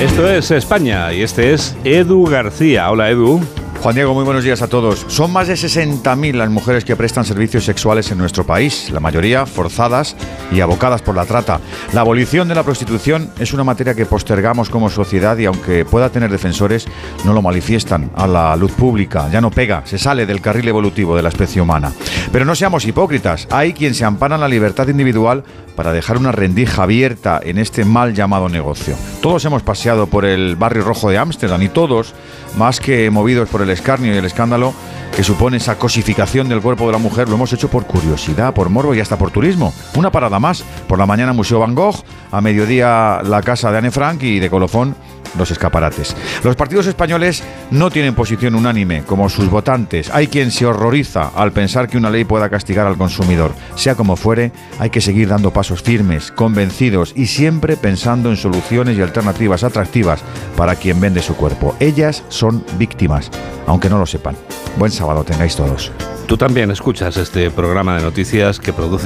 Esto es España y este es Edu García. Hola Edu. Juan Diego, muy buenos días a todos. Son más de 60.000 las mujeres que prestan servicios sexuales en nuestro país, la mayoría forzadas y abocadas por la trata. La abolición de la prostitución es una materia que postergamos como sociedad y aunque pueda tener defensores, no lo manifiestan a la luz pública. Ya no pega, se sale del carril evolutivo de la especie humana. Pero no seamos hipócritas. Hay quien se ampara en la libertad individual para dejar una rendija abierta en este mal llamado negocio. Todos hemos paseado por el barrio rojo de Ámsterdam y todos, más que movidos por el escarnio y el escándalo que supone esa cosificación del cuerpo de la mujer, lo hemos hecho por curiosidad, por morbo y hasta por turismo. Una parada más. Por la mañana Museo Van Gogh, a mediodía la casa de Anne Frank y de colofón los escaparates. Los partidos españoles no tienen posición unánime, como sus votantes. Hay quien se horroriza al pensar que una ley pueda castigar al consumidor. Sea como fuere, hay que seguir dando pasos firmes, convencidos y siempre pensando en soluciones y alternativas atractivas para quien vende su cuerpo. Ellas son víctimas, aunque no lo sepan. Buen sábado tengáis todos. Tú también escuchas este programa de noticias que produce